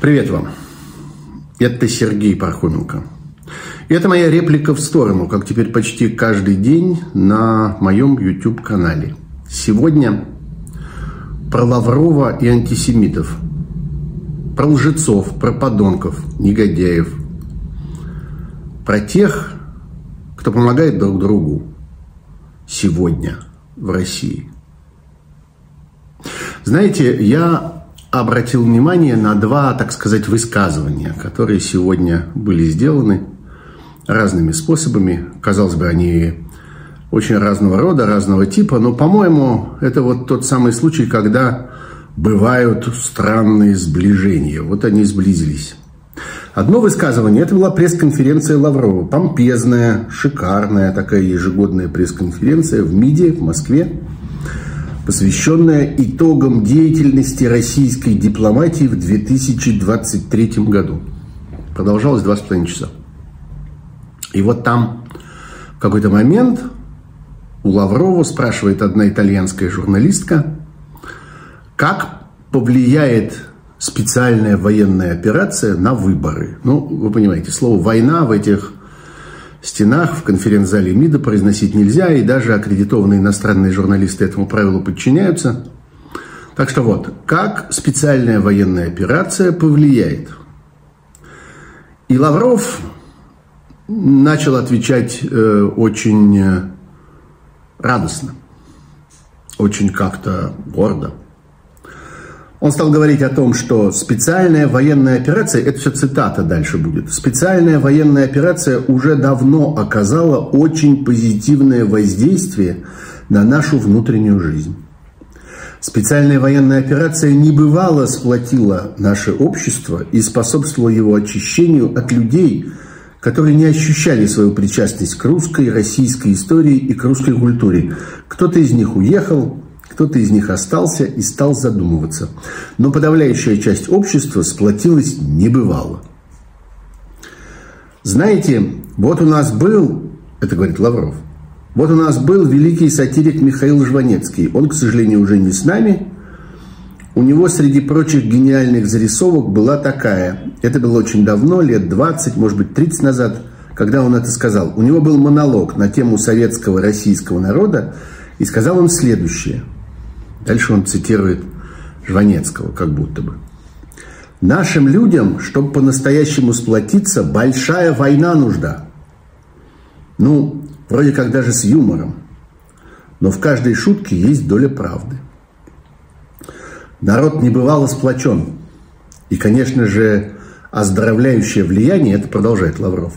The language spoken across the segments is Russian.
Привет вам. Это Сергей Пархоменко. И это моя реплика в сторону, как теперь почти каждый день на моем YouTube-канале. Сегодня про Лаврова и антисемитов. Про лжецов, про подонков, негодяев. Про тех, кто помогает друг другу сегодня в России. Знаете, я обратил внимание на два, так сказать, высказывания, которые сегодня были сделаны разными способами. Казалось бы, они очень разного рода, разного типа, но, по-моему, это вот тот самый случай, когда бывают странные сближения. Вот они сблизились. Одно высказывание, это была пресс-конференция Лаврова, помпезная, шикарная такая ежегодная пресс-конференция в МИДе в Москве, посвященная итогам деятельности российской дипломатии в 2023 году. Продолжалось два с половиной часа. И вот там в какой-то момент у Лаврова спрашивает одна итальянская журналистка, как повлияет специальная военная операция на выборы. Ну, вы понимаете, слово «война» в этих стенах в конференц-зале МИДа произносить нельзя, и даже аккредитованные иностранные журналисты этому правилу подчиняются. Так что вот, как специальная военная операция повлияет? И Лавров начал отвечать э, очень э, радостно, очень как-то гордо. Он стал говорить о том, что специальная военная операция, это все цитата дальше будет, специальная военная операция уже давно оказала очень позитивное воздействие на нашу внутреннюю жизнь. Специальная военная операция небывало сплотила наше общество и способствовала его очищению от людей, которые не ощущали свою причастность к русской, российской истории и к русской культуре. Кто-то из них уехал, кто-то из них остался и стал задумываться. Но подавляющая часть общества сплотилась небывало. Знаете, вот у нас был, это говорит Лавров, вот у нас был великий сатирик Михаил Жванецкий. Он, к сожалению, уже не с нами. У него среди прочих гениальных зарисовок была такая. Это было очень давно, лет 20, может быть, 30 назад, когда он это сказал. У него был монолог на тему советского российского народа, и сказал он следующее – Дальше он цитирует Жванецкого, как будто бы. Нашим людям, чтобы по-настоящему сплотиться, большая война нужда. Ну, вроде как даже с юмором. Но в каждой шутке есть доля правды. Народ не бывало сплочен. И, конечно же, оздоровляющее влияние, это продолжает Лавров,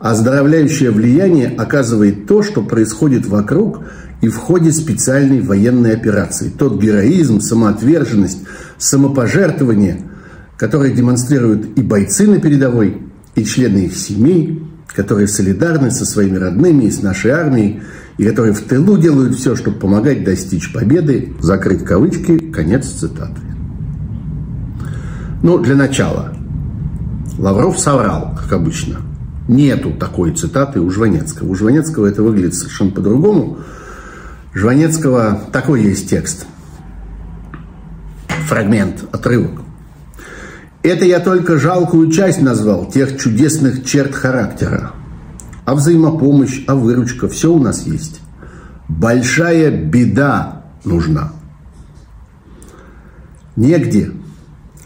оздоровляющее влияние оказывает то, что происходит вокруг – и в ходе специальной военной операции. Тот героизм, самоотверженность, самопожертвование, которые демонстрируют и бойцы на передовой, и члены их семей, которые солидарны со своими родными и с нашей армией, и которые в тылу делают все, чтобы помогать достичь победы, закрыть кавычки, конец цитаты. Ну, для начала. Лавров соврал, как обычно. Нету такой цитаты у Жванецкого. У Жванецкого это выглядит совершенно по-другому. Жванецкого такой есть текст. Фрагмент, отрывок. Это я только жалкую часть назвал тех чудесных черт характера. А взаимопомощь, а выручка, все у нас есть. Большая беда нужна. Негде.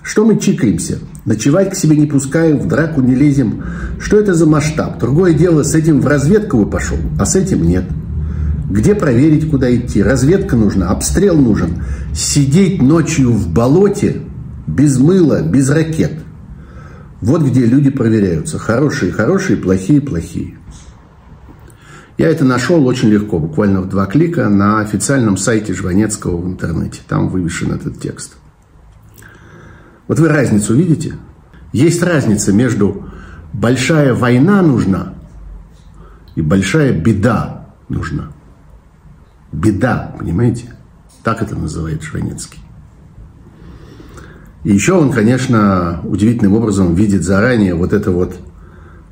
Что мы чикаемся? Ночевать к себе не пускаем, в драку не лезем. Что это за масштаб? Другое дело, с этим в разведку бы пошел, а с этим нет. Где проверить, куда идти? Разведка нужна, обстрел нужен. Сидеть ночью в болоте без мыла, без ракет. Вот где люди проверяются. Хорошие, хорошие, плохие, плохие. Я это нашел очень легко, буквально в два клика на официальном сайте Жванецкого в интернете. Там вывешен этот текст. Вот вы разницу видите? Есть разница между большая война нужна и большая беда нужна. Беда, понимаете? Так это называет Шванецкий. И еще он, конечно, удивительным образом видит заранее вот это вот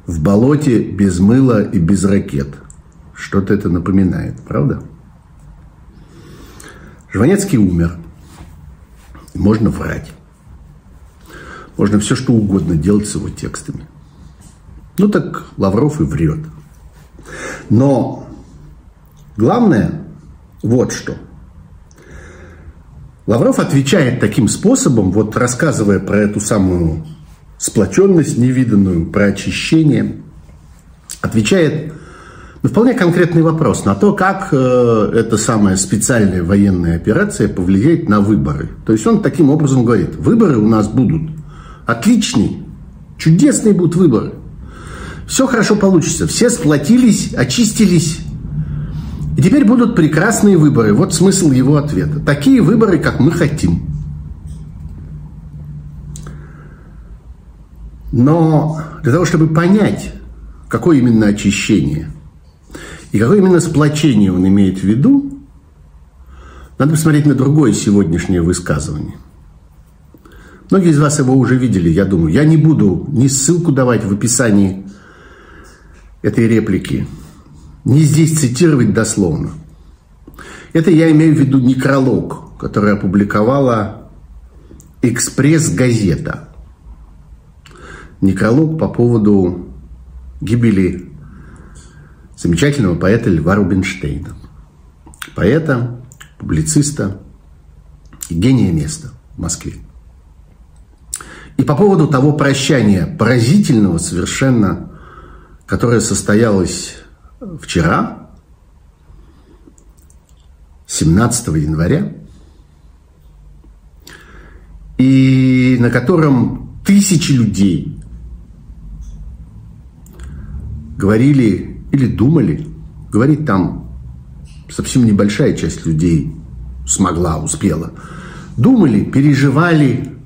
в болоте без мыла и без ракет. Что-то это напоминает, правда? Жванецкий умер. Можно врать. Можно все, что угодно делать с его текстами. Ну так Лавров и врет. Но главное вот что. Лавров отвечает таким способом, вот рассказывая про эту самую сплоченность невиданную, про очищение, отвечает на вполне конкретный вопрос на то, как э, эта самая специальная военная операция повлияет на выборы. То есть он таким образом говорит, выборы у нас будут отличные, чудесные будут выборы. Все хорошо получится, все сплотились, очистились, и теперь будут прекрасные выборы. Вот смысл его ответа. Такие выборы, как мы хотим. Но для того, чтобы понять, какое именно очищение и какое именно сплочение он имеет в виду, надо посмотреть на другое сегодняшнее высказывание. Многие из вас его уже видели, я думаю. Я не буду ни ссылку давать в описании этой реплики, не здесь цитировать дословно. Это я имею в виду некролог, который опубликовала «Экспресс-газета». Некролог по поводу гибели замечательного поэта Льва Рубинштейна. Поэта, публициста и гения места в Москве. И по поводу того прощания, поразительного совершенно, которое состоялось вчера, 17 января, и на котором тысячи людей говорили или думали, говорить там совсем небольшая часть людей смогла, успела, думали, переживали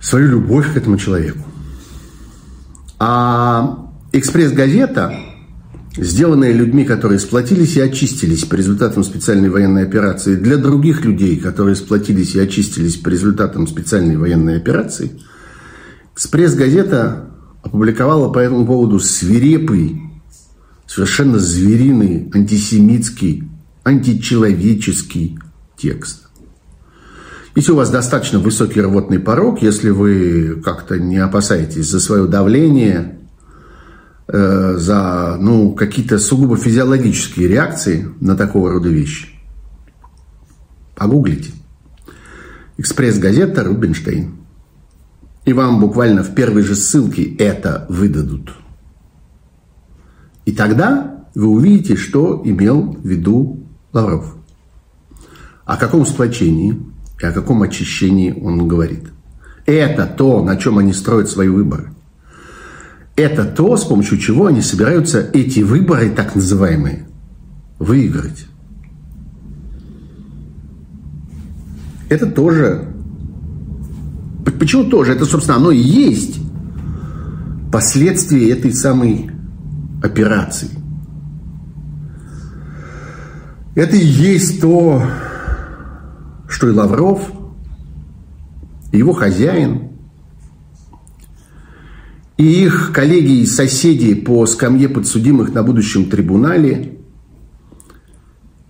свою любовь к этому человеку. А «Экспресс-газета», сделанная людьми, которые сплотились и очистились по результатам специальной военной операции, для других людей, которые сплотились и очистились по результатам специальной военной операции, «Экспресс-газета» опубликовала по этому поводу свирепый, совершенно звериный, антисемитский, античеловеческий текст. Если у вас достаточно высокий рвотный порог, если вы как-то не опасаетесь за свое давление, э, за ну, какие-то сугубо физиологические реакции на такого рода вещи, погуглите. Экспресс-газета «Рубинштейн». И вам буквально в первой же ссылке это выдадут. И тогда вы увидите, что имел в виду Лавров. О каком сплочении – и о каком очищении он говорит. Это то, на чем они строят свои выборы. Это то, с помощью чего они собираются эти выборы, так называемые, выиграть. Это тоже... Почему тоже? Это, собственно, оно и есть последствия этой самой операции. Это и есть то, что и Лавров, и его хозяин, и их коллеги и соседи по скамье подсудимых на будущем трибунале,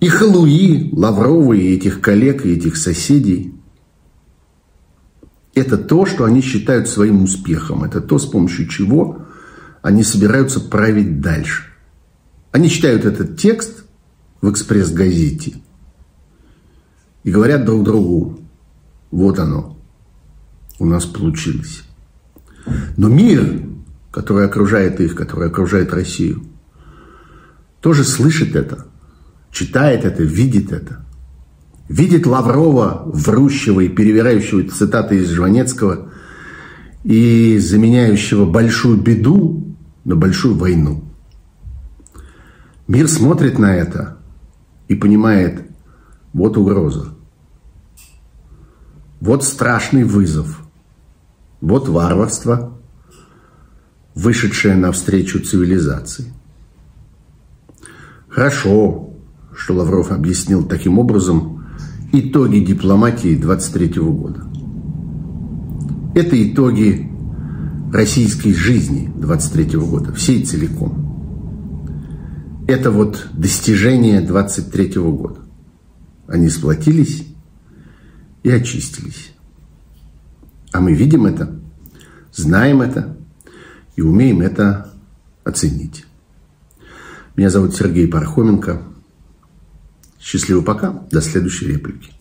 и Халуи, Лавровы, и этих коллег, и этих соседей – это то, что они считают своим успехом. Это то, с помощью чего они собираются править дальше. Они читают этот текст в «Экспресс-газете» и говорят друг другу, вот оно, у нас получилось. Но мир, который окружает их, который окружает Россию, тоже слышит это, читает это, видит это. Видит Лаврова, врущего и перевирающего цитаты из Жванецкого и заменяющего большую беду на большую войну. Мир смотрит на это и понимает, вот угроза. Вот страшный вызов. Вот варварство, вышедшее навстречу цивилизации. Хорошо, что Лавров объяснил таким образом итоги дипломатии 23 года. Это итоги российской жизни 23 года, всей целиком. Это вот достижение 23 года. Они сплотились и очистились. А мы видим это, знаем это и умеем это оценить. Меня зовут Сергей Пархоменко. Счастливо пока. До следующей реплики.